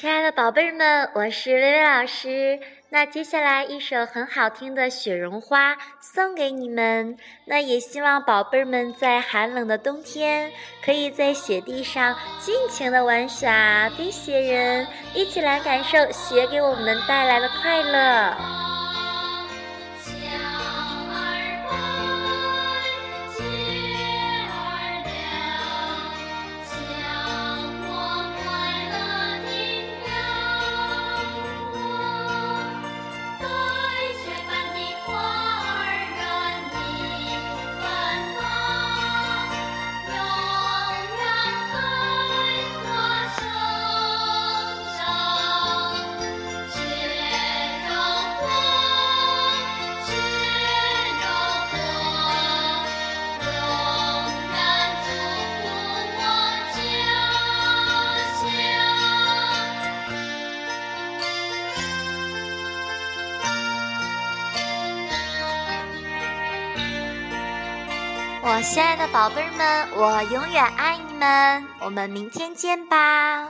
亲爱的宝贝儿们，我是薇薇老师。那接下来一首很好听的《雪绒花》送给你们。那也希望宝贝儿们在寒冷的冬天，可以在雪地上尽情的玩耍，堆雪人，一起来感受雪给我们带来的快乐。我亲爱的宝贝儿们，我永远爱你们。我们明天见吧。